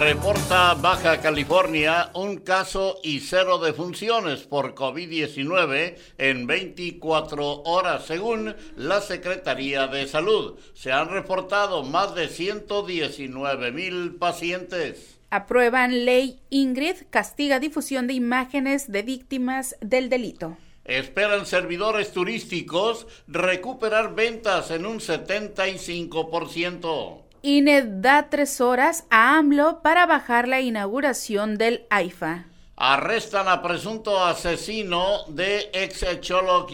Reporta Baja California un caso y cero defunciones por COVID-19 en 24 horas, según la Secretaría de Salud. Se han reportado más de 119 mil pacientes. Aprueban ley Ingrid, castiga difusión de imágenes de víctimas del delito. Esperan servidores turísticos recuperar ventas en un 75%. INE da tres horas a AMLO para bajar la inauguración del AIFA. Arrestan a presunto asesino de ex Cholo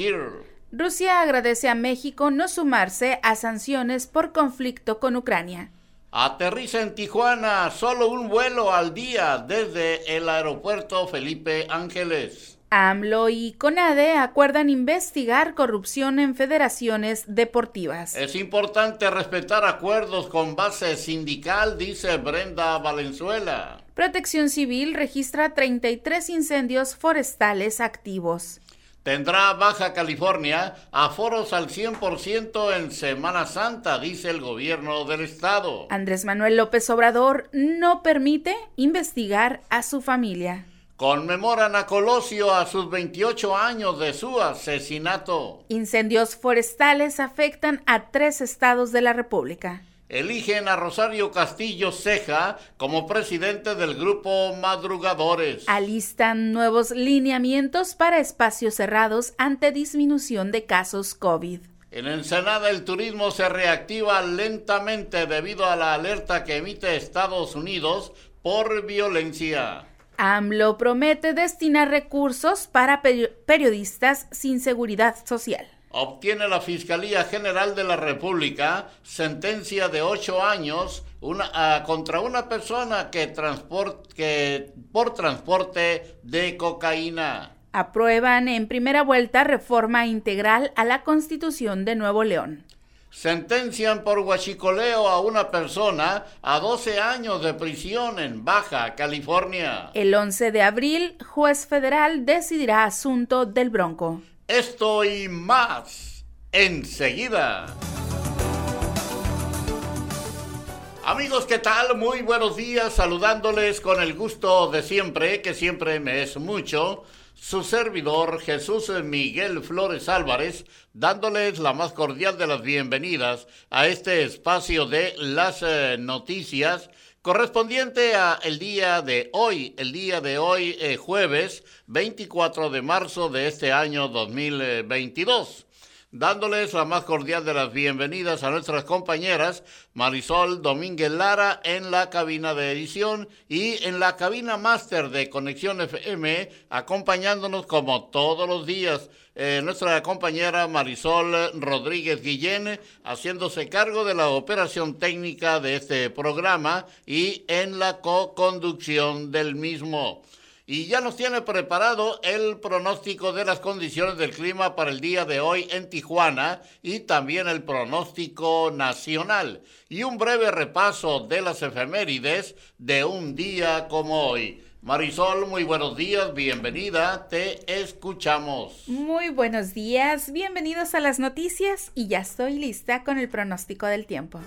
Rusia agradece a México no sumarse a sanciones por conflicto con Ucrania. Aterriza en Tijuana solo un vuelo al día desde el aeropuerto Felipe Ángeles. AMLO y CONADE acuerdan investigar corrupción en federaciones deportivas. Es importante respetar acuerdos con base sindical, dice Brenda Valenzuela. Protección Civil registra 33 incendios forestales activos. Tendrá Baja California aforos al 100% en Semana Santa, dice el gobierno del estado. Andrés Manuel López Obrador no permite investigar a su familia. Conmemoran a Colosio a sus 28 años de su asesinato. Incendios forestales afectan a tres estados de la República. Eligen a Rosario Castillo Ceja como presidente del grupo Madrugadores. Alistan nuevos lineamientos para espacios cerrados ante disminución de casos COVID. En Ensenada el turismo se reactiva lentamente debido a la alerta que emite Estados Unidos por violencia. AMLO promete destinar recursos para periodistas sin seguridad social. Obtiene la Fiscalía General de la República sentencia de ocho años una, contra una persona que, que por transporte de cocaína. Aprueban en primera vuelta reforma integral a la Constitución de Nuevo León. Sentencian por huachicoleo a una persona a 12 años de prisión en Baja California. El 11 de abril, juez federal decidirá asunto del Bronco. Esto y más enseguida. Amigos, ¿qué tal? Muy buenos días, saludándoles con el gusto de siempre, que siempre me es mucho su servidor Jesús Miguel Flores Álvarez, dándoles la más cordial de las bienvenidas a este espacio de las eh, noticias correspondiente a el día de hoy, el día de hoy eh, jueves 24 de marzo de este año 2022 dándoles la más cordial de las bienvenidas a nuestras compañeras Marisol Domínguez Lara en la cabina de edición y en la cabina máster de Conexión FM, acompañándonos como todos los días. Eh, nuestra compañera Marisol Rodríguez Guillén, haciéndose cargo de la operación técnica de este programa y en la co-conducción del mismo y ya nos tiene preparado el pronóstico de las condiciones del clima para el día de hoy en Tijuana y también el pronóstico nacional y un breve repaso de las efemérides de un día como hoy. Marisol, muy buenos días, bienvenida, te escuchamos. Muy buenos días, bienvenidos a las noticias y ya estoy lista con el pronóstico del tiempo.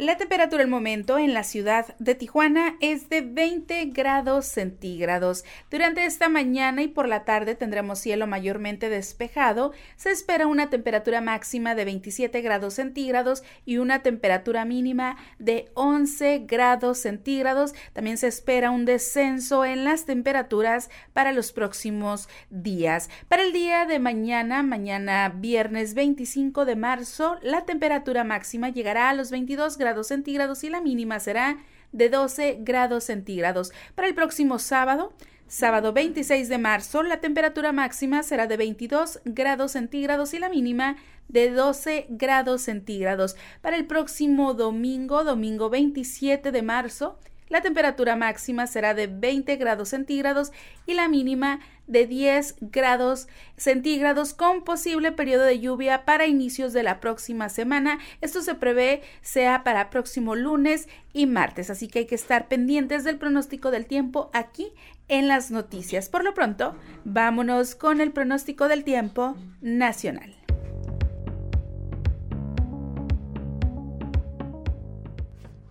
La temperatura al momento en la ciudad de Tijuana es de 20 grados centígrados. Durante esta mañana y por la tarde tendremos cielo mayormente despejado. Se espera una temperatura máxima de 27 grados centígrados y una temperatura mínima de 11 grados centígrados. También se espera un descenso en las temperaturas para los próximos días. Para el día de mañana, mañana viernes 25 de marzo, la temperatura máxima llegará a los 22 grados centígrados y la mínima será de 12 grados centígrados. Para el próximo sábado, sábado 26 de marzo, la temperatura máxima será de 22 grados centígrados y la mínima de 12 grados centígrados. Para el próximo domingo, domingo 27 de marzo, la temperatura máxima será de 20 grados centígrados y la mínima de 10 grados centígrados con posible periodo de lluvia para inicios de la próxima semana. Esto se prevé sea para próximo lunes y martes, así que hay que estar pendientes del pronóstico del tiempo aquí en las noticias. Por lo pronto, vámonos con el pronóstico del tiempo nacional.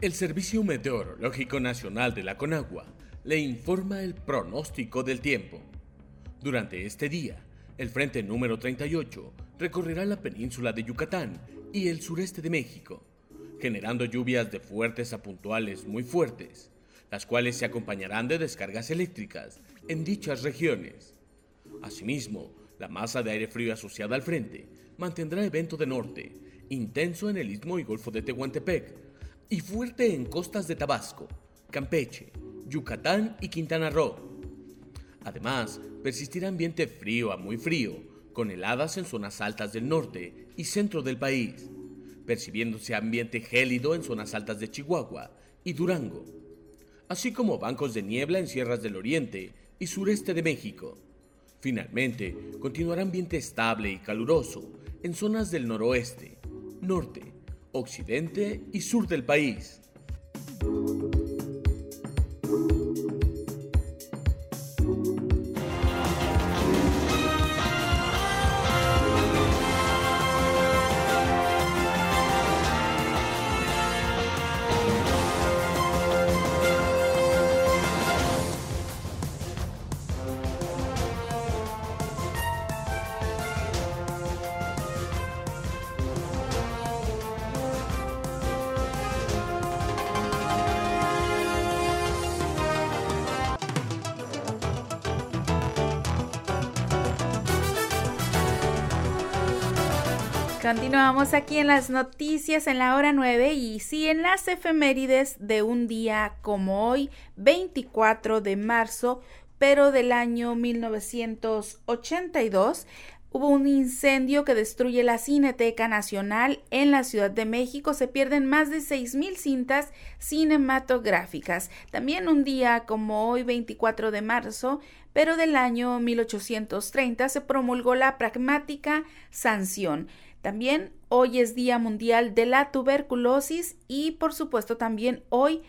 El Servicio Meteorológico Nacional de la Conagua le informa el pronóstico del tiempo. Durante este día, el frente número 38 recorrerá la península de Yucatán y el sureste de México, generando lluvias de fuertes a puntuales muy fuertes, las cuales se acompañarán de descargas eléctricas en dichas regiones. Asimismo, la masa de aire frío asociada al frente mantendrá evento de norte, intenso en el istmo y golfo de Tehuantepec, y fuerte en costas de Tabasco, Campeche, Yucatán y Quintana Roo. Además, persistirá ambiente frío a muy frío, con heladas en zonas altas del norte y centro del país, percibiéndose ambiente gélido en zonas altas de Chihuahua y Durango, así como bancos de niebla en sierras del oriente y sureste de México. Finalmente, continuará ambiente estable y caluroso en zonas del noroeste, norte, occidente y sur del país. Continuamos aquí en las noticias en la hora 9 y sí en las efemérides de un día como hoy, 24 de marzo, pero del año 1982, Hubo un incendio que destruye la Cineteca Nacional en la Ciudad de México. Se pierden más de 6.000 cintas cinematográficas. También un día como hoy, 24 de marzo, pero del año 1830, se promulgó la pragmática sanción. También hoy es Día Mundial de la Tuberculosis y por supuesto también hoy,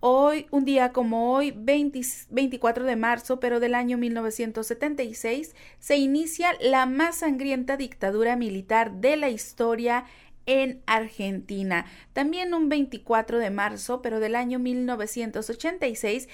hoy, un día como hoy, 24 de marzo, pero del año 1976, se inicia la más sangrienta dictadura militar de la historia en Argentina. También un 24 de marzo, pero del año 1986,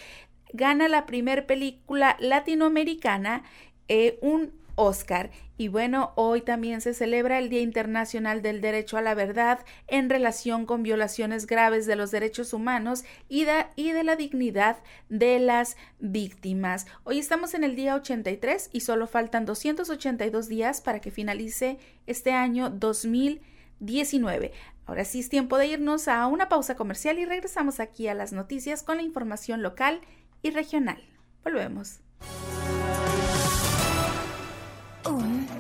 gana la primer película latinoamericana eh, un Oscar. Y bueno, hoy también se celebra el Día Internacional del Derecho a la Verdad en relación con violaciones graves de los derechos humanos y de, y de la dignidad de las víctimas. Hoy estamos en el día 83 y solo faltan 282 días para que finalice este año 2019. Ahora sí es tiempo de irnos a una pausa comercial y regresamos aquí a las noticias con la información local y regional. Volvemos.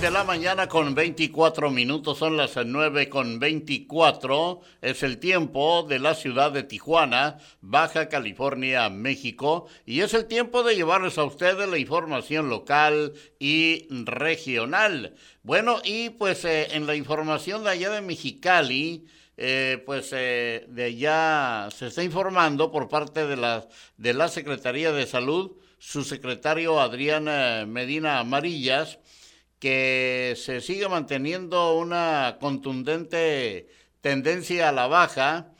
9 de la mañana con 24 minutos, son las 9 con 24, es el tiempo de la ciudad de Tijuana, Baja California, México, y es el tiempo de llevarles a ustedes la información local y regional. Bueno, y pues eh, en la información de allá de Mexicali, eh, pues eh, de allá se está informando por parte de la, de la Secretaría de Salud, su secretario Adrián Medina Amarillas, que se sigue manteniendo una contundente tendencia a la baja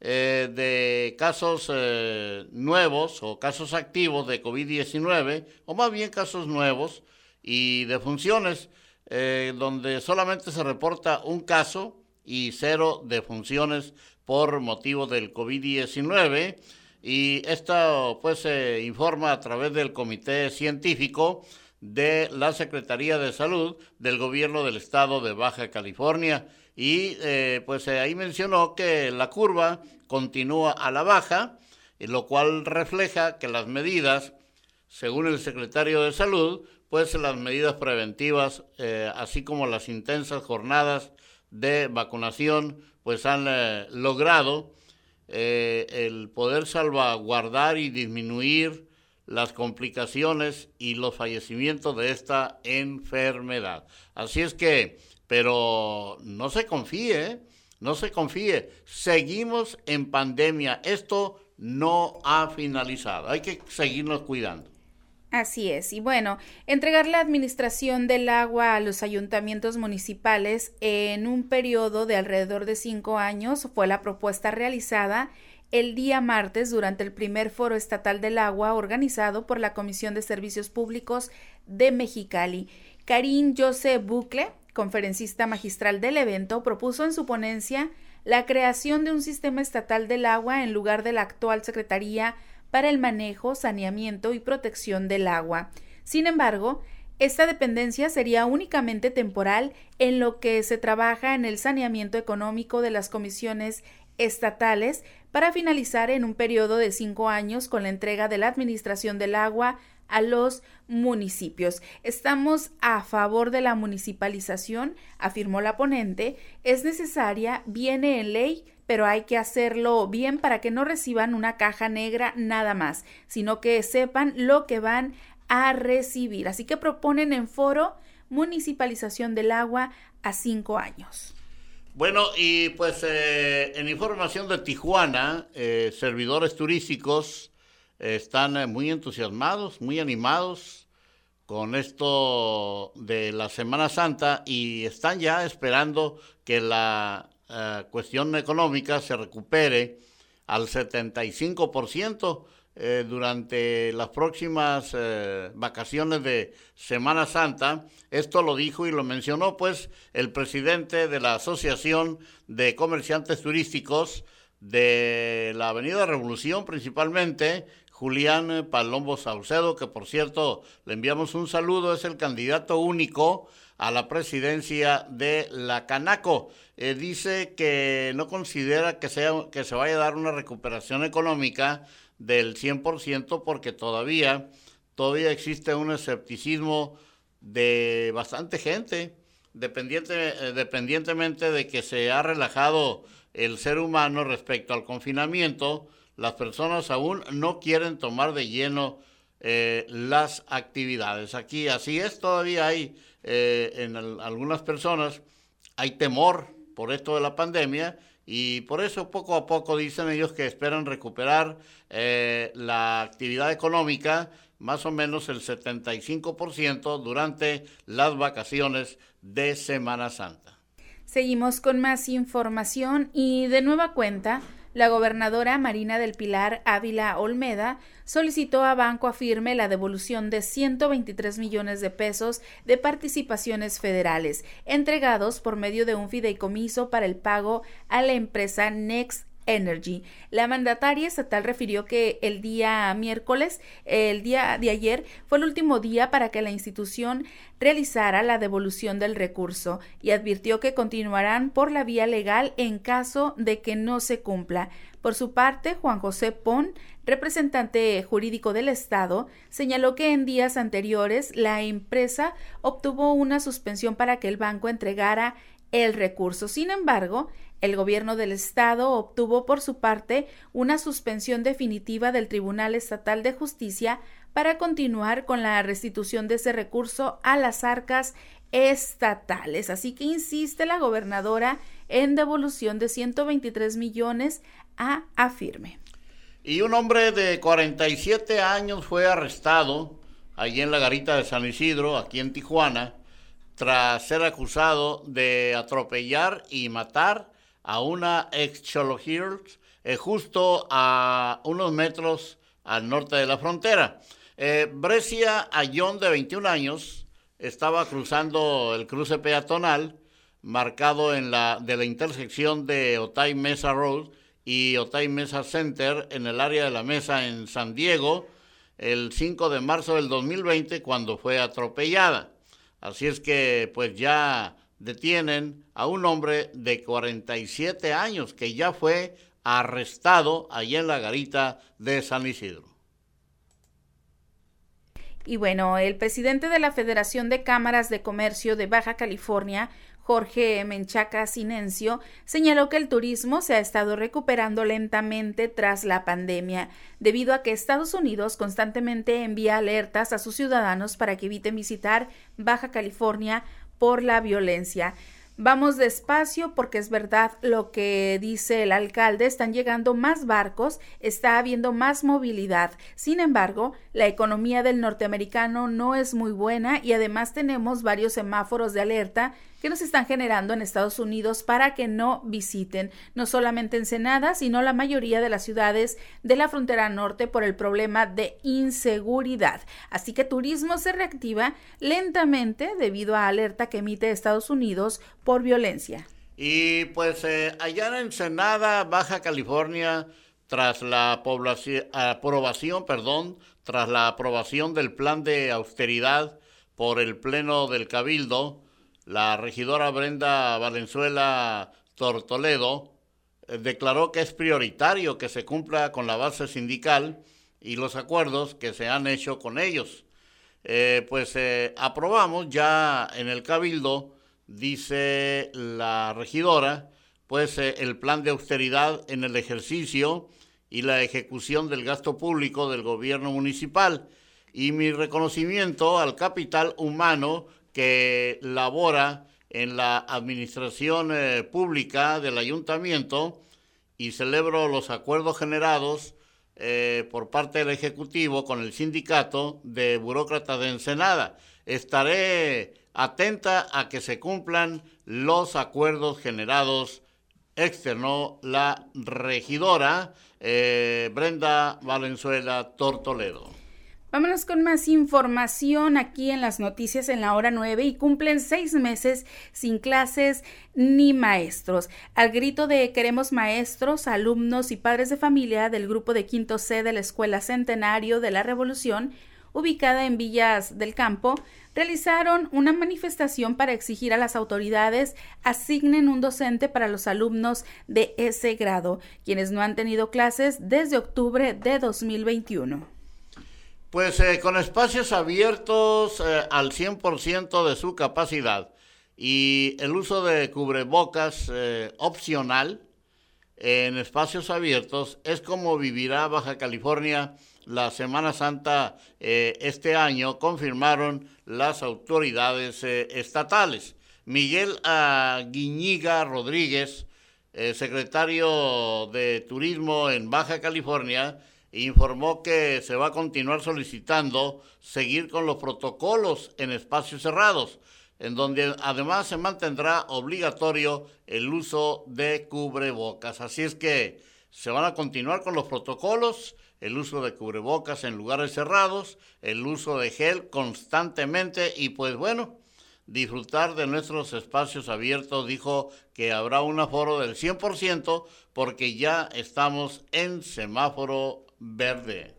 eh, de casos eh, nuevos o casos activos de COVID-19, o más bien casos nuevos y de funciones, eh, donde solamente se reporta un caso y cero de funciones por motivo del COVID-19. Y esto pues se informa a través del Comité Científico de la Secretaría de Salud del Gobierno del Estado de Baja California. Y eh, pues eh, ahí mencionó que la curva continúa a la baja, lo cual refleja que las medidas, según el secretario de Salud, pues las medidas preventivas, eh, así como las intensas jornadas de vacunación, pues han logrado el poder salvaguardar y disminuir las complicaciones y los fallecimientos de esta enfermedad. Así es que pero no se confíe, ¿eh? no se confíe. Seguimos en pandemia. Esto no ha finalizado. Hay que seguirnos cuidando. Así es. Y bueno, entregar la administración del agua a los ayuntamientos municipales en un periodo de alrededor de cinco años fue la propuesta realizada el día martes durante el primer foro estatal del agua organizado por la Comisión de Servicios Públicos de Mexicali. Karim José Bucle, conferencista magistral del evento, propuso en su ponencia la creación de un sistema estatal del agua en lugar de la actual Secretaría para el Manejo, Saneamiento y Protección del Agua. Sin embargo, esta dependencia sería únicamente temporal en lo que se trabaja en el saneamiento económico de las comisiones estatales para finalizar en un periodo de cinco años con la entrega de la Administración del Agua a los municipios. Estamos a favor de la municipalización, afirmó la ponente. Es necesaria, viene en ley, pero hay que hacerlo bien para que no reciban una caja negra nada más, sino que sepan lo que van a recibir. Así que proponen en foro municipalización del agua a cinco años. Bueno, y pues eh, en información de Tijuana, eh, servidores turísticos están eh, muy entusiasmados, muy animados con esto de la Semana Santa y están ya esperando que la eh, cuestión económica se recupere al 75% eh, durante las próximas vacaciones de Semana Santa. Esto lo dijo y lo mencionó pues el presidente de la Asociación de Comerciantes Turísticos de la Avenida Revolución principalmente, Julián Palombo Saucedo, que por cierto le enviamos un saludo, es el candidato único a la presidencia de la Canaco. Eh, dice que no considera que, sea, que se vaya a dar una recuperación económica del 100% porque todavía, todavía existe un escepticismo de bastante gente, dependiente, eh, dependientemente de que se ha relajado el ser humano respecto al confinamiento las personas aún no quieren tomar de lleno eh, las actividades. Aquí así es, todavía hay eh, en algunas personas, hay temor por esto de la pandemia y por eso poco a poco dicen ellos que esperan recuperar eh, la actividad económica más o menos el 75% durante las vacaciones de Semana Santa. Seguimos con más información y de nueva cuenta la gobernadora Marina del Pilar Ávila Olmeda solicitó a Banco Afirme la devolución de 123 millones de pesos de participaciones federales entregados por medio de un fideicomiso para el pago a la empresa Next Energy. La mandataria estatal refirió que el día miércoles, el día de ayer, fue el último día para que la institución realizara la devolución del recurso y advirtió que continuarán por la vía legal en caso de que no se cumpla. Por su parte, Juan José Pon, representante jurídico del Estado, señaló que en días anteriores la empresa obtuvo una suspensión para que el banco entregara el recurso. Sin embargo, el gobierno del estado obtuvo por su parte una suspensión definitiva del Tribunal Estatal de Justicia para continuar con la restitución de ese recurso a las arcas estatales. Así que insiste la gobernadora en devolución de 123 millones a Afirme. Y un hombre de 47 años fue arrestado allí en la garita de San Isidro, aquí en Tijuana, tras ser acusado de atropellar y matar a una ex Cholo eh, justo a unos metros al norte de la frontera. Eh, Brescia Ayón, de 21 años, estaba cruzando el cruce peatonal marcado en la, de la intersección de Otay Mesa Road y Otay Mesa Center en el área de la mesa en San Diego el 5 de marzo del 2020 cuando fue atropellada. Así es que pues ya detienen a un hombre de 47 años que ya fue arrestado allí en la garita de San Isidro. Y bueno, el presidente de la Federación de Cámaras de Comercio de Baja California, Jorge Menchaca Sinencio, señaló que el turismo se ha estado recuperando lentamente tras la pandemia, debido a que Estados Unidos constantemente envía alertas a sus ciudadanos para que eviten visitar Baja California por la violencia. Vamos despacio porque es verdad lo que dice el alcalde, están llegando más barcos, está habiendo más movilidad. Sin embargo, la economía del norteamericano no es muy buena y además tenemos varios semáforos de alerta que nos están generando en Estados Unidos para que no visiten no solamente Ensenada, sino la mayoría de las ciudades de la frontera norte por el problema de inseguridad. Así que turismo se reactiva lentamente debido a alerta que emite Estados Unidos por violencia. Y pues eh, allá en Ensenada, Baja California, tras la aprobación, perdón, tras la aprobación del plan de austeridad por el Pleno del Cabildo, la regidora Brenda Valenzuela Tortoledo eh, declaró que es prioritario que se cumpla con la base sindical y los acuerdos que se han hecho con ellos. Eh, pues eh, aprobamos ya en el cabildo, dice la regidora, pues el plan de austeridad en el ejercicio y la ejecución del gasto público del gobierno municipal y mi reconocimiento al capital humano que labora en la administración eh, pública del ayuntamiento y celebro los acuerdos generados eh, por parte del Ejecutivo con el sindicato de burócratas de Ensenada. Estaré atenta a que se cumplan los acuerdos generados, externó la regidora eh, Brenda Valenzuela Tortoledo. Vámonos con más información aquí en las noticias en la hora 9 y cumplen seis meses sin clases ni maestros. Al grito de queremos maestros, alumnos y padres de familia del grupo de quinto C de la Escuela Centenario de la Revolución, ubicada en Villas del Campo, realizaron una manifestación para exigir a las autoridades asignen un docente para los alumnos de ese grado, quienes no han tenido clases desde octubre de 2021. Pues eh, con espacios abiertos eh, al 100% de su capacidad y el uso de cubrebocas eh, opcional en espacios abiertos es como vivirá Baja California la Semana Santa este año, confirmaron las autoridades estatales. Miguel Aguiñiga Rodríguez, secretario de Turismo en Baja California, informó que se va a continuar solicitando seguir con los protocolos en espacios cerrados, en donde además se mantendrá obligatorio el uso de cubrebocas. Así es que se van a continuar con los protocolos, el uso de cubrebocas en lugares cerrados, el uso de gel constantemente y pues bueno, disfrutar de nuestros espacios abiertos. Dijo que habrá un aforo del 100% porque ya estamos en semáforo verde.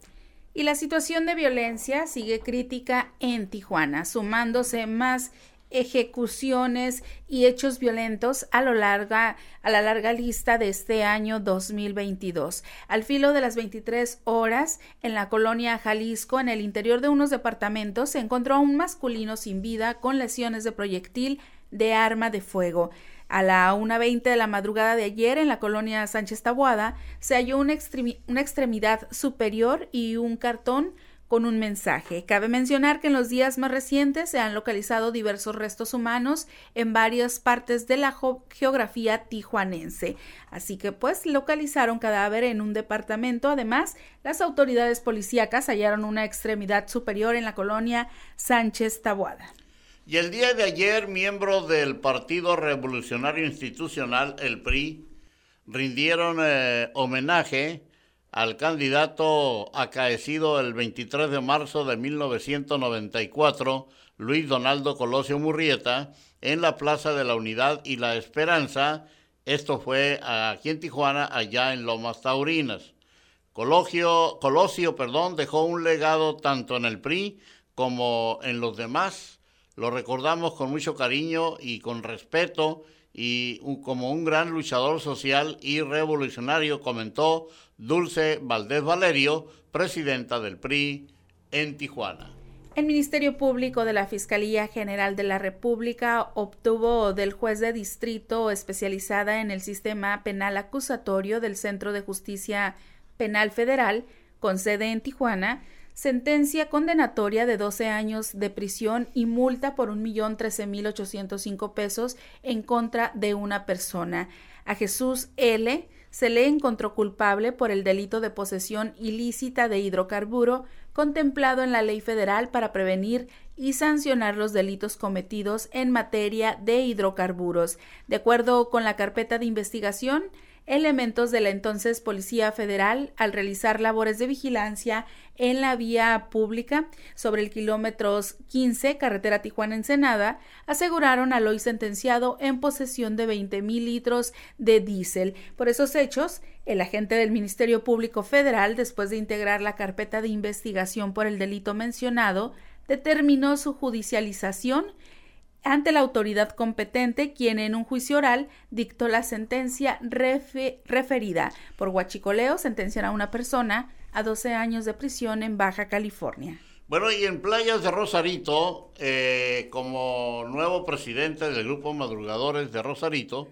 Y la situación de violencia sigue crítica en Tijuana, sumándose más ejecuciones y hechos violentos a lo larga a la larga lista de este año 2022. Al filo de las 23 horas en la colonia Jalisco, en el interior de unos departamentos, se encontró a un masculino sin vida con lesiones de proyectil de arma de fuego. A la 1.20 de la madrugada de ayer, en la colonia Sánchez Tabuada, se halló una, extremidad superior y un cartón con un mensaje. Cabe mencionar que en los días más recientes se han localizado diversos restos humanos en varias partes de la geografía tijuanense. Así que pues localizaron cadáver en un departamento. Además, las autoridades policíacas hallaron una extremidad superior en la colonia Sánchez Tabuada. Y el día de ayer, miembros del Partido Revolucionario Institucional, el PRI, rindieron eh, homenaje al candidato acaecido el 23 de marzo de 1994, Luis Donaldo Colosio Murrieta, en la Plaza de la Unidad y la Esperanza. Esto fue aquí en Tijuana, allá en Lomas Taurinas. Colosio, Colosio perdón, dejó un legado tanto en el PRI como en los demás. Lo recordamos con mucho cariño y con respeto y como un gran luchador social y revolucionario, comentó Dulce Valdés Valerio, presidenta del PRI en Tijuana. El Ministerio Público de la Fiscalía General de la República obtuvo del juez de distrito especializada en el sistema penal acusatorio del Centro de Justicia Penal Federal, con sede en Tijuana, sentencia condenatoria de 12 años de prisión y multa por un millón trece mil ochocientos pesos en contra de una persona. A Jesús L. se le encontró culpable por el delito de posesión ilícita de hidrocarburo contemplado en la ley federal para prevenir y sancionar los delitos cometidos en materia de hidrocarburos. De acuerdo con la carpeta de investigación, elementos de la entonces Policía Federal al realizar labores de vigilancia en la vía pública sobre el kilómetro 15 carretera Tijuana-Ensenada aseguraron al hoy sentenciado en posesión de 20 mil litros de diésel. Por esos hechos, el agente del Ministerio Público Federal, después de integrar la carpeta de investigación por el delito mencionado, determinó su judicialización ante la autoridad competente, quien en un juicio oral dictó la sentencia referida por huachicoleo, sentenciar a una persona a 12 años de prisión en Baja California. Bueno, y en Playas de Rosarito, eh, como nuevo presidente del Grupo Madrugadores de Rosarito,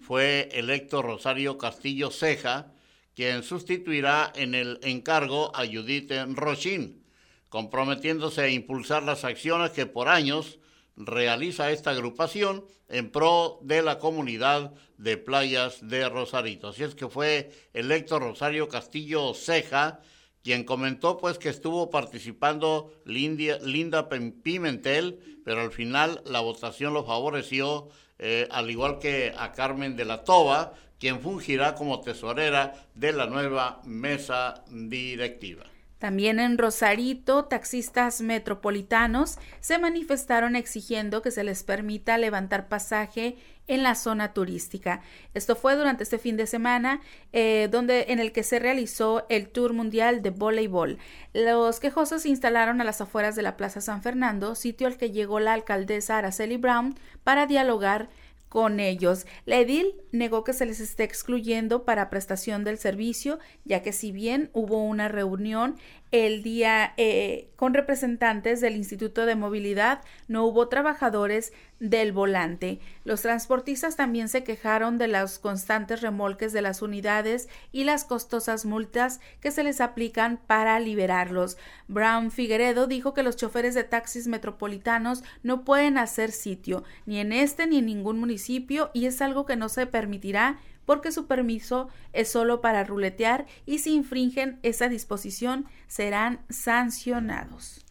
fue electo Rosario Castillo Ceja, quien sustituirá en el encargo a Judith Rochín, comprometiéndose a impulsar las acciones que por años realiza esta agrupación en pro de la comunidad de playas de Rosarito. Así es que fue electo Rosario Castillo Ceja, quien comentó pues que estuvo participando Linda Pimentel, pero al final la votación lo favoreció, eh, al igual que a Carmen de la Toba, quien fungirá como tesorera de la nueva mesa directiva. También en Rosarito, taxistas metropolitanos se manifestaron exigiendo que se les permita levantar pasaje en la zona turística. Esto fue durante este fin de semana, eh, donde en el que se realizó el Tour Mundial de Voleibol. Los quejosos se instalaron a las afueras de la Plaza San Fernando, sitio al que llegó la alcaldesa Araceli Brown para dialogar con ellos. La edil negó que se les esté excluyendo para prestación del servicio, ya que si bien hubo una reunión el día eh, con representantes del Instituto de Movilidad, no hubo trabajadores del volante. Los transportistas también se quejaron de los constantes remolques de las unidades y las costosas multas que se les aplican para liberarlos. Brown Figueredo dijo que los choferes de taxis metropolitanos no pueden hacer sitio ni en este ni en ningún municipio y es algo que no se permitirá porque su permiso es solo para ruletear y si infringen esa disposición serán sancionados.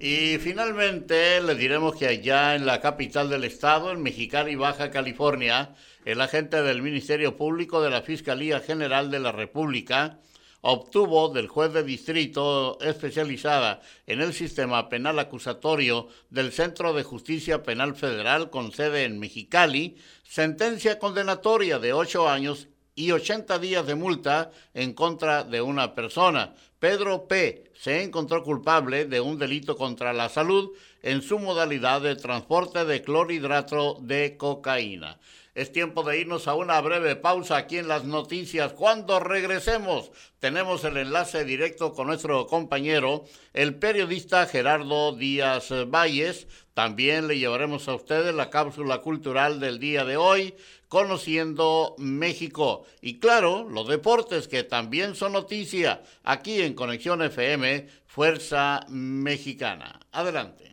Y finalmente le diremos que allá en la capital del estado, en Mexicali, Baja California, el agente del Ministerio Público de la Fiscalía General de la República obtuvo del juez de distrito especializada en el sistema penal acusatorio del Centro de Justicia Penal Federal con sede en Mexicali, sentencia condenatoria de ocho años y 80 días de multa en contra de una persona. Pedro P. se encontró culpable de un delito contra la salud en su modalidad de transporte de clorhidrato de cocaína. Es tiempo de irnos a una breve pausa aquí en las noticias. Cuando regresemos, tenemos el enlace directo con nuestro compañero, el periodista Gerardo Díaz Valles. También le llevaremos a ustedes la cápsula cultural del día de hoy, conociendo México. Y claro, los deportes que también son noticia aquí en Conexión FM, Fuerza Mexicana. Adelante.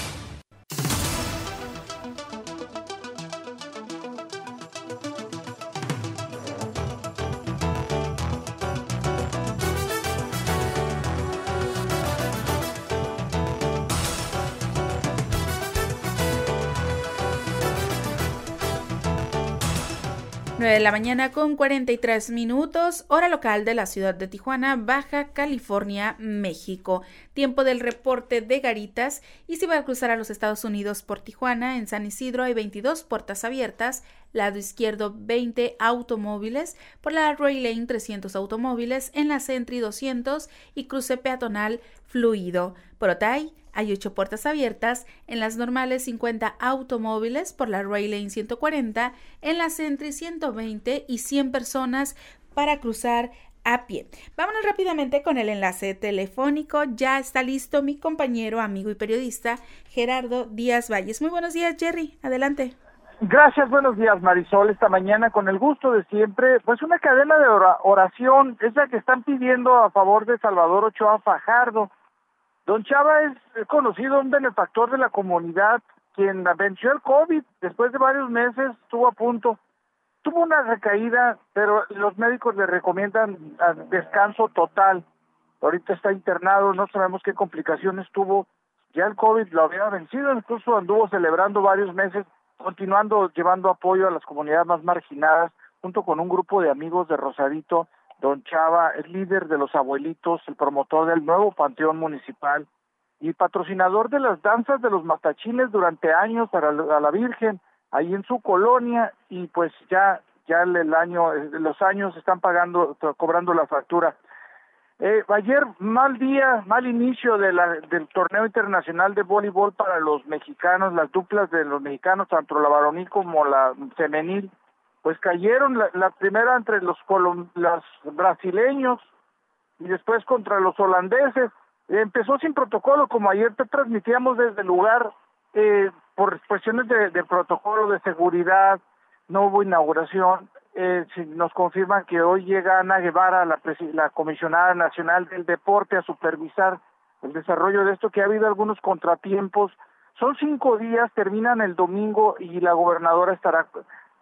La mañana con 43 minutos, hora local de la ciudad de Tijuana, Baja California, México. Tiempo del reporte de Garitas y si va a cruzar a los Estados Unidos por Tijuana, en San Isidro hay 22 puertas abiertas, lado izquierdo 20 automóviles, por la Roy Lane 300 automóviles, en la Sentry 200 y cruce peatonal fluido. Por hay ocho puertas abiertas, en las normales 50 automóviles por la Rail Lane 140, en la Sentry 120 y 100 personas para cruzar a pie. Vámonos rápidamente con el enlace telefónico. Ya está listo mi compañero, amigo y periodista Gerardo Díaz Valles. Muy buenos días, Jerry. Adelante. Gracias, buenos días, Marisol. Esta mañana, con el gusto de siempre, pues una cadena de oración, esa que están pidiendo a favor de Salvador Ochoa Fajardo Don Chava es conocido un benefactor de la comunidad, quien venció el COVID después de varios meses, estuvo a punto. Tuvo una recaída, pero los médicos le recomiendan descanso total. Ahorita está internado, no sabemos qué complicaciones tuvo. Ya el COVID lo había vencido, incluso anduvo celebrando varios meses, continuando llevando apoyo a las comunidades más marginadas, junto con un grupo de amigos de Rosadito Don Chava es líder de los abuelitos, el promotor del nuevo Panteón Municipal y patrocinador de las danzas de los matachines durante años para la Virgen, ahí en su colonia, y pues ya, ya el año, los años están pagando, cobrando la factura. Eh, ayer, mal día, mal inicio de la, del torneo internacional de voleibol para los mexicanos, las duplas de los mexicanos, tanto la varonil como la femenil, pues cayeron la, primera entre los, los brasileños y después contra los holandeses. Empezó sin protocolo, como ayer te transmitíamos desde el lugar, eh, por cuestiones de, protocolo, de seguridad, no hubo inauguración. Eh, nos confirman que hoy llega Ana Guevara, la, la comisionada nacional del deporte, a supervisar el desarrollo de esto, que ha habido algunos contratiempos. Son cinco días, terminan el domingo y la gobernadora estará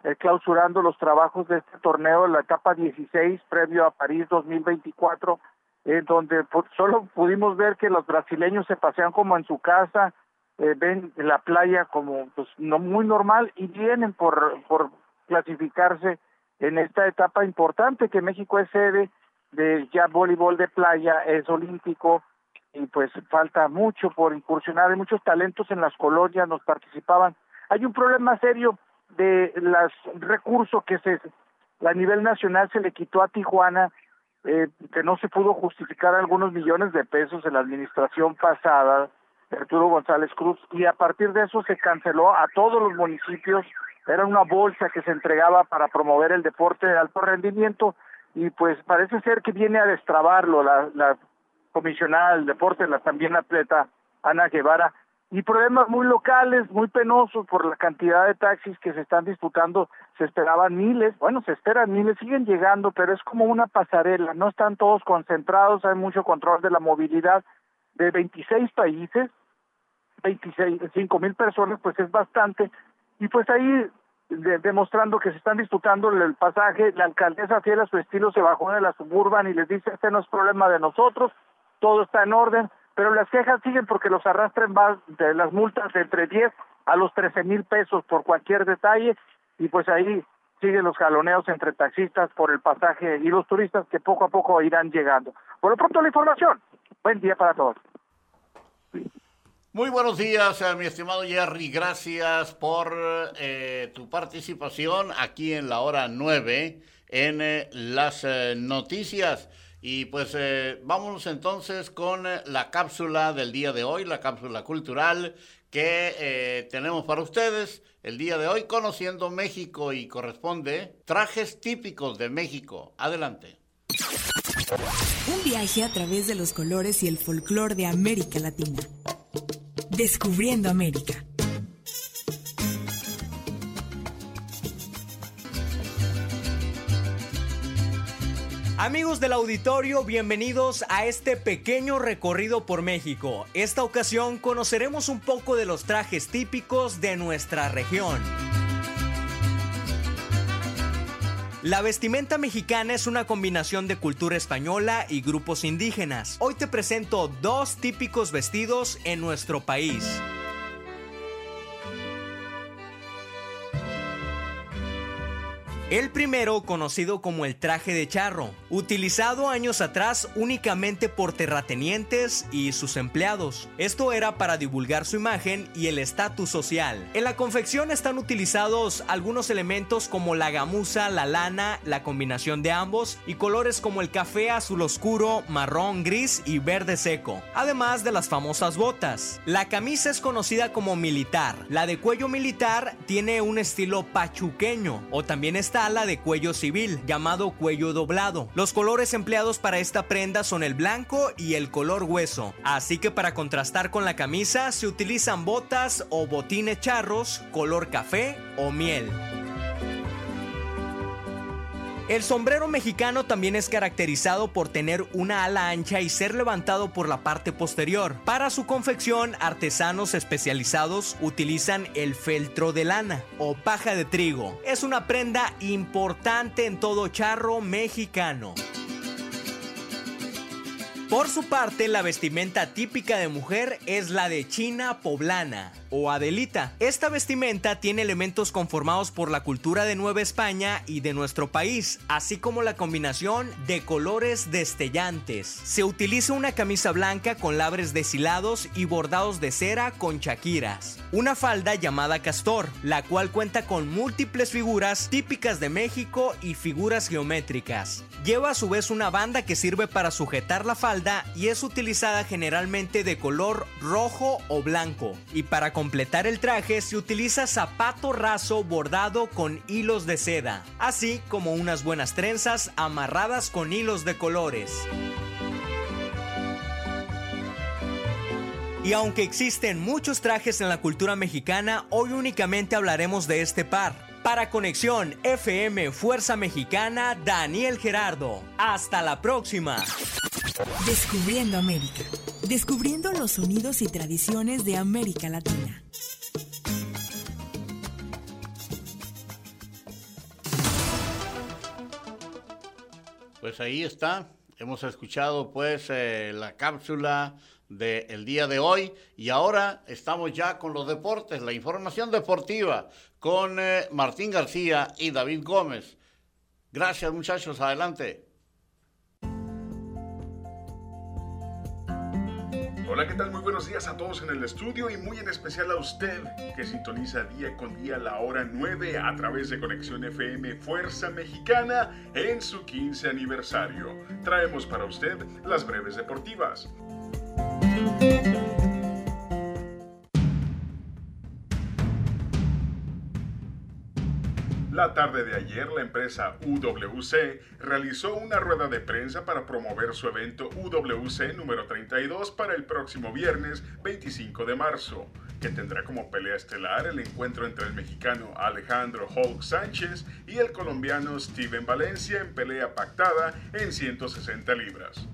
eh, clausurando los trabajos de este torneo la etapa 16 previo a París 2024, en donde solo pudimos ver que los brasileños se pasean como en su casa, eh, ven la playa como pues no muy normal y vienen por por clasificarse en esta etapa importante que México es sede de ya voleibol de playa, es olímpico y pues falta mucho por incursionar, hay muchos talentos en las colonias, nos participaban. Hay un problema serio de los recursos que se a nivel nacional se le quitó a Tijuana, eh, que no se pudo justificar algunos millones de pesos en la administración pasada, Arturo González Cruz, y a partir de eso se canceló a todos los municipios, era una bolsa que se entregaba para promover el deporte de alto rendimiento, y pues parece ser que viene a destrabarlo la, la comisionada del deporte, la también atleta Ana Guevara, y problemas muy locales, muy penosos por la cantidad de taxis que se están disputando. Se esperaban miles, bueno, se esperan miles, siguen llegando, pero es como una pasarela, no están todos concentrados, hay mucho control de la movilidad de 26 países, 26, 5 mil personas, pues es bastante, y pues ahí demostrando que se están disputando el pasaje, la alcaldesa fiel a su estilo se bajó de la suburban y les dice, este no es problema de nosotros, todo está en orden, pero las quejas siguen porque los arrastran de las multas de entre 10 a los 13 mil pesos por cualquier detalle y pues ahí siguen los jaloneos entre taxistas por el pasaje y los turistas que poco a poco irán llegando. Por lo pronto la información. Buen día para todos. Muy buenos días, mi estimado Jerry. Gracias por eh, tu participación aquí en la hora 9 en eh, las eh, noticias. Y pues eh, vámonos entonces con eh, la cápsula del día de hoy, la cápsula cultural que eh, tenemos para ustedes el día de hoy, conociendo México y corresponde trajes típicos de México. Adelante. Un viaje a través de los colores y el folclore de América Latina. Descubriendo América. Amigos del auditorio, bienvenidos a este pequeño recorrido por México. Esta ocasión conoceremos un poco de los trajes típicos de nuestra región. La vestimenta mexicana es una combinación de cultura española y grupos indígenas. Hoy te presento dos típicos vestidos en nuestro país. El primero, conocido como el traje de charro, utilizado años atrás únicamente por terratenientes y sus empleados. Esto era para divulgar su imagen y el estatus social. En la confección están utilizados algunos elementos como la gamuza, la lana, la combinación de ambos y colores como el café azul oscuro, marrón, gris y verde seco, además de las famosas botas. La camisa es conocida como militar. La de cuello militar tiene un estilo pachuqueño o también está la de cuello civil, llamado cuello doblado. Los colores empleados para esta prenda son el blanco y el color hueso, así que para contrastar con la camisa se utilizan botas o botines charros color café o miel. El sombrero mexicano también es caracterizado por tener una ala ancha y ser levantado por la parte posterior. Para su confección, artesanos especializados utilizan el feltro de lana o paja de trigo. Es una prenda importante en todo charro mexicano. Por su parte, la vestimenta típica de mujer es la de china poblana o Adelita. Esta vestimenta tiene elementos conformados por la cultura de Nueva España y de nuestro país, así como la combinación de colores destellantes. Se utiliza una camisa blanca con labres deshilados y bordados de cera con chaquiras. Una falda llamada castor, la cual cuenta con múltiples figuras típicas de México y figuras geométricas. Lleva a su vez una banda que sirve para sujetar la falda y es utilizada generalmente de color rojo o blanco. Y para completar el traje se utiliza zapato raso bordado con hilos de seda, así como unas buenas trenzas amarradas con hilos de colores. Y aunque existen muchos trajes en la cultura mexicana, hoy únicamente hablaremos de este par. Para Conexión FM Fuerza Mexicana, Daniel Gerardo. Hasta la próxima. Descubriendo América. Descubriendo los sonidos y tradiciones de América Latina. Pues ahí está. Hemos escuchado pues eh, la cápsula del día de hoy y ahora estamos ya con los deportes, la información deportiva con eh, Martín García y David Gómez. Gracias muchachos, adelante. Hola, ¿qué tal? Muy buenos días a todos en el estudio y muy en especial a usted que sintoniza día con día la hora 9 a través de Conexión FM Fuerza Mexicana en su 15 aniversario. Traemos para usted las breves deportivas. La tarde de ayer, la empresa UWC realizó una rueda de prensa para promover su evento UWC número 32 para el próximo viernes 25 de marzo, que tendrá como pelea estelar el encuentro entre el mexicano Alejandro Hulk Sánchez y el colombiano Steven Valencia en pelea pactada en 160 libras.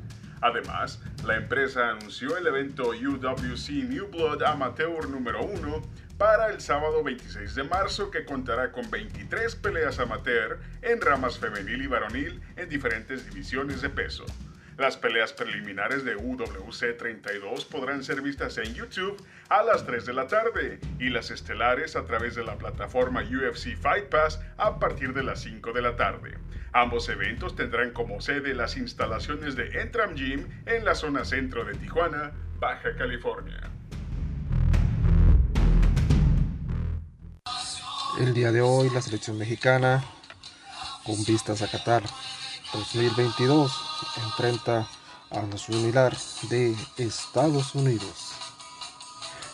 Además, la empresa anunció el evento UWC New Blood Amateur número 1 para el sábado 26 de marzo que contará con 23 peleas amateur en ramas femenil y varonil en diferentes divisiones de peso. Las peleas preliminares de UWC 32 podrán ser vistas en YouTube a las 3 de la tarde y las estelares a través de la plataforma UFC Fight Pass a partir de las 5 de la tarde. Ambos eventos tendrán como sede las instalaciones de Entram Gym en la zona centro de Tijuana, Baja California. El día de hoy la selección mexicana, con vistas a Qatar 2022, enfrenta a la similar de Estados Unidos.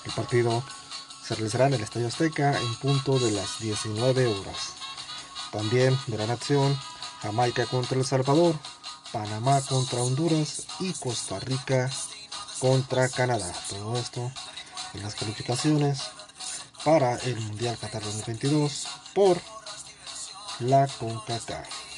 El partido se realizará en el Estadio Azteca en punto de las 19 horas. También verán acción Jamaica contra El Salvador, Panamá contra Honduras y Costa Rica contra Canadá. Todo esto en las calificaciones para el Mundial Qatar 2022 por la CONCACAF.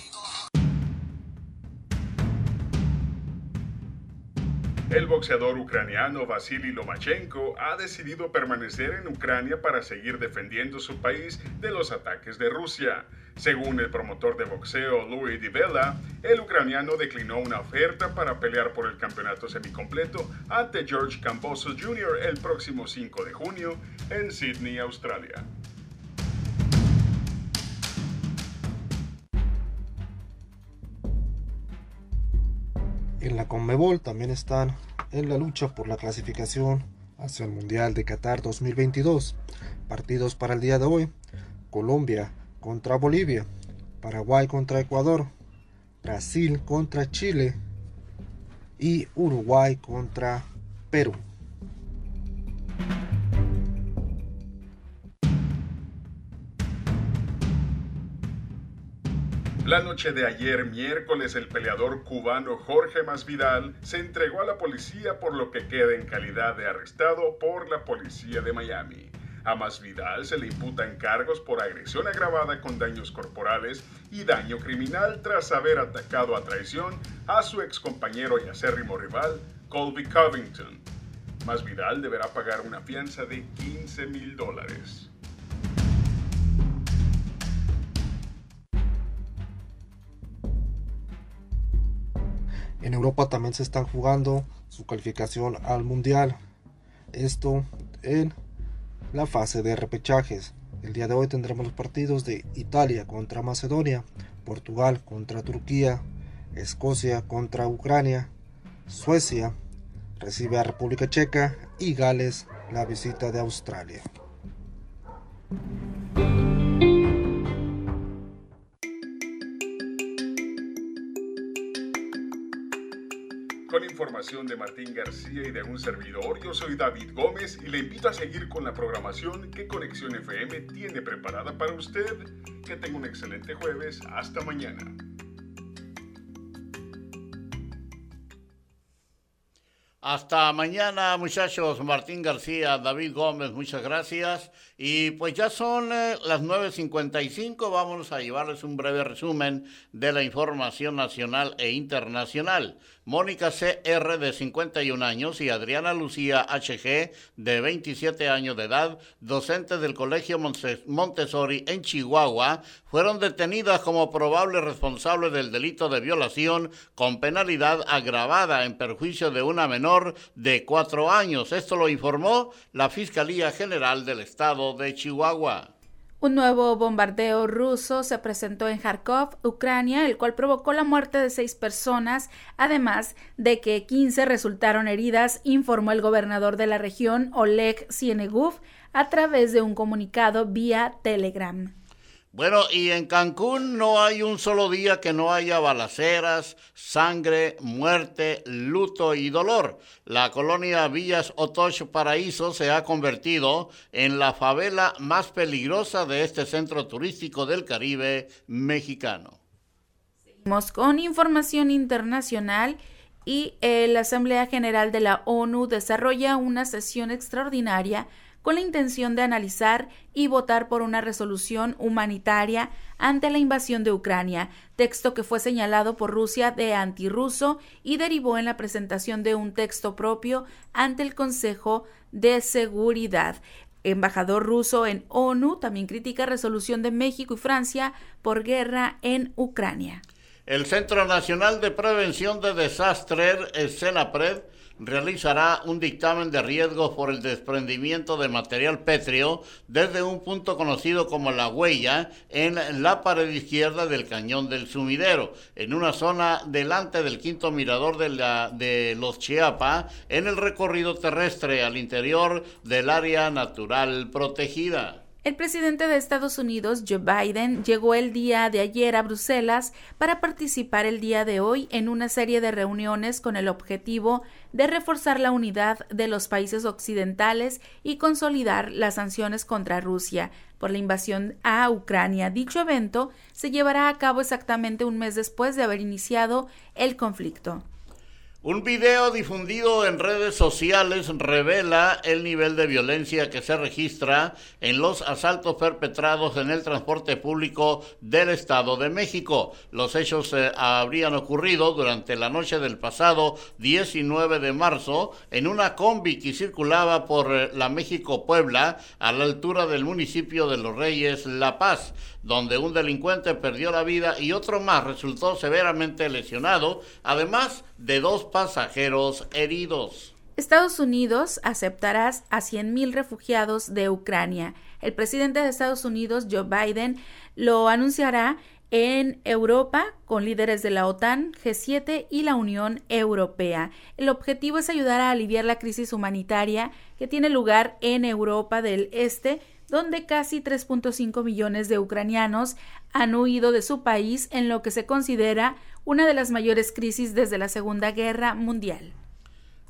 El boxeador ucraniano Vasily Lomachenko ha decidido permanecer en Ucrania para seguir defendiendo su país de los ataques de Rusia. Según el promotor de boxeo Louis Vela, el ucraniano declinó una oferta para pelear por el campeonato semicompleto ante George Cambosos Jr. el próximo 5 de junio en Sydney, Australia. En la Conmebol también están en la lucha por la clasificación hacia el Mundial de Qatar 2022. Partidos para el día de hoy. Colombia contra Bolivia. Paraguay contra Ecuador. Brasil contra Chile. Y Uruguay contra Perú. La noche de ayer, miércoles, el peleador cubano Jorge Masvidal se entregó a la policía por lo que queda en calidad de arrestado por la policía de Miami. A Masvidal se le imputan cargos por agresión agravada con daños corporales y daño criminal tras haber atacado a traición a su ex compañero y acérrimo rival, Colby Covington. Masvidal deberá pagar una fianza de 15 mil dólares. Europa también se están jugando su calificación al Mundial. Esto en la fase de repechajes. El día de hoy tendremos los partidos de Italia contra Macedonia, Portugal contra Turquía, Escocia contra Ucrania, Suecia recibe a República Checa y Gales la visita de Australia. Información de Martín García y de un servidor, yo soy David Gómez y le invito a seguir con la programación que Conexión FM tiene preparada para usted. Que tenga un excelente jueves. Hasta mañana. Hasta mañana, muchachos. Martín García, David Gómez, muchas gracias. Y pues ya son eh, las 9.55. Vamos a llevarles un breve resumen de la información nacional e internacional. Mónica CR de 51 años y Adriana Lucía HG de 27 años de edad, docentes del Colegio Montessori en Chihuahua, fueron detenidas como probables responsables del delito de violación con penalidad agravada en perjuicio de una menor de cuatro años. Esto lo informó la Fiscalía General del Estado de Chihuahua. Un nuevo bombardeo ruso se presentó en Kharkov, Ucrania, el cual provocó la muerte de seis personas, además de que 15 resultaron heridas, informó el gobernador de la región, Oleg Sienegov, a través de un comunicado vía Telegram. Bueno, y en Cancún no hay un solo día que no haya balaceras, sangre, muerte, luto y dolor. La colonia Villas Otoch Paraíso se ha convertido en la favela más peligrosa de este centro turístico del Caribe mexicano. Seguimos con información internacional y la Asamblea General de la ONU desarrolla una sesión extraordinaria con la intención de analizar y votar por una resolución humanitaria ante la invasión de Ucrania, texto que fue señalado por Rusia de antirruso y derivó en la presentación de un texto propio ante el Consejo de Seguridad embajador ruso en ONU también critica resolución de México y Francia por guerra en Ucrania. El Centro Nacional de Prevención de Desastres, el realizará un dictamen de riesgo por el desprendimiento de material pétreo desde un punto conocido como la huella en la pared izquierda del cañón del sumidero, en una zona delante del quinto mirador de, la, de los Chiapa, en el recorrido terrestre al interior del área natural protegida. El presidente de Estados Unidos, Joe Biden, llegó el día de ayer a Bruselas para participar el día de hoy en una serie de reuniones con el objetivo de reforzar la unidad de los países occidentales y consolidar las sanciones contra Rusia por la invasión a Ucrania. Dicho evento se llevará a cabo exactamente un mes después de haber iniciado el conflicto. Un video difundido en redes sociales revela el nivel de violencia que se registra en los asaltos perpetrados en el transporte público del Estado de México. Los hechos eh, habrían ocurrido durante la noche del pasado 19 de marzo en una combi que circulaba por eh, la México-Puebla a la altura del municipio de Los Reyes, La Paz, donde un delincuente perdió la vida y otro más resultó severamente lesionado, además de dos pasajeros heridos. Estados Unidos aceptará a 100.000 refugiados de Ucrania. El presidente de Estados Unidos, Joe Biden, lo anunciará en Europa con líderes de la OTAN, G7 y la Unión Europea. El objetivo es ayudar a aliviar la crisis humanitaria que tiene lugar en Europa del Este, donde casi 3.5 millones de ucranianos han huido de su país en lo que se considera una de las mayores crisis desde la Segunda Guerra Mundial.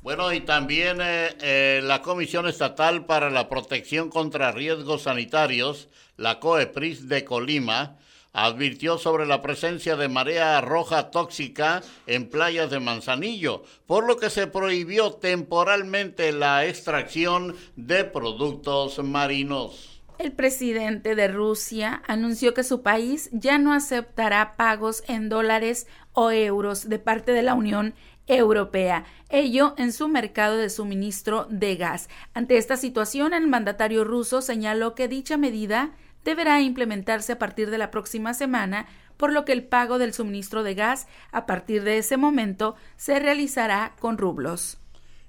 Bueno, y también eh, eh, la Comisión Estatal para la Protección contra Riesgos Sanitarios, la COEPRIS de Colima, advirtió sobre la presencia de marea roja tóxica en playas de Manzanillo, por lo que se prohibió temporalmente la extracción de productos marinos. El presidente de Rusia anunció que su país ya no aceptará pagos en dólares o euros de parte de la Unión Europea, ello en su mercado de suministro de gas. Ante esta situación, el mandatario ruso señaló que dicha medida deberá implementarse a partir de la próxima semana, por lo que el pago del suministro de gas a partir de ese momento se realizará con rublos.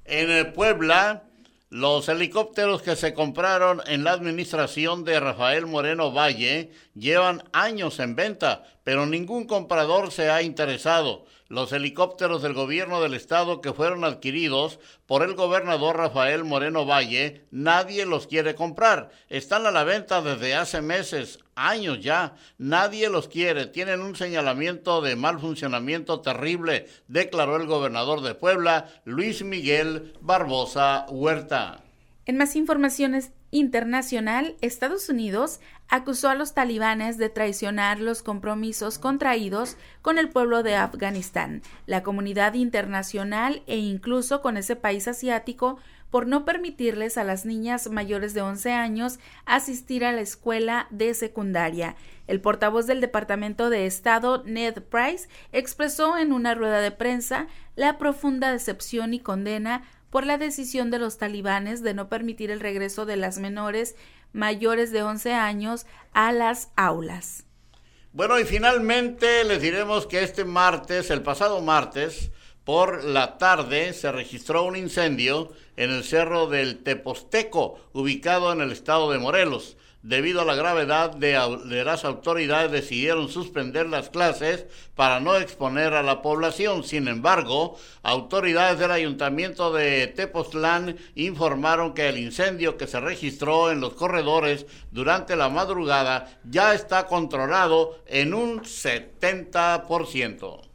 En Puebla, los helicópteros que se compraron en la administración de Rafael Moreno Valle llevan años en venta, pero ningún comprador se ha interesado. Los helicópteros del gobierno del estado que fueron adquiridos por el gobernador Rafael Moreno Valle, nadie los quiere comprar. Están a la venta desde hace meses, años ya. Nadie los quiere. Tienen un señalamiento de mal funcionamiento terrible, declaró el gobernador de Puebla, Luis Miguel Barbosa Huerta. En más informaciones internacional, Estados Unidos acusó a los talibanes de traicionar los compromisos contraídos con el pueblo de Afganistán, la comunidad internacional e incluso con ese país asiático por no permitirles a las niñas mayores de 11 años asistir a la escuela de secundaria. El portavoz del Departamento de Estado, Ned Price, expresó en una rueda de prensa la profunda decepción y condena por la decisión de los talibanes de no permitir el regreso de las menores mayores de 11 años a las aulas. Bueno, y finalmente les diremos que este martes, el pasado martes, por la tarde se registró un incendio en el cerro del Teposteco, ubicado en el estado de Morelos. Debido a la gravedad de, las autoridades decidieron suspender las clases para no exponer a la población. Sin embargo, autoridades del ayuntamiento de Tepoztlán informaron que el incendio que se registró en los corredores durante la madrugada ya está controlado en un 70%.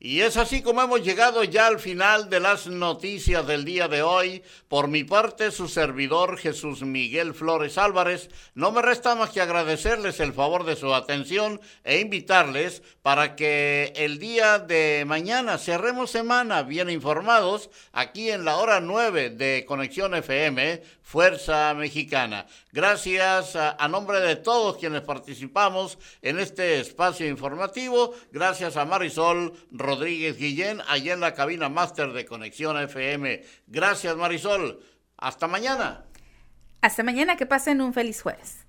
Y es así como hemos llegado ya al final de las noticias del día de hoy. Por mi parte, su servidor Jesús Miguel Flores Álvarez, no me resta más que agradecerles el favor de su atención e invitarles para que el día de mañana cerremos semana bien informados aquí en la hora 9 de Conexión FM, Fuerza Mexicana. Gracias a, nombre de todos quienes participamos en este espacio informativo. Gracias a Marisol Rodríguez Guillén, allá en la cabina máster de Conexión FM. Gracias, Marisol. Hasta mañana. Hasta mañana, que pasen un feliz jueves.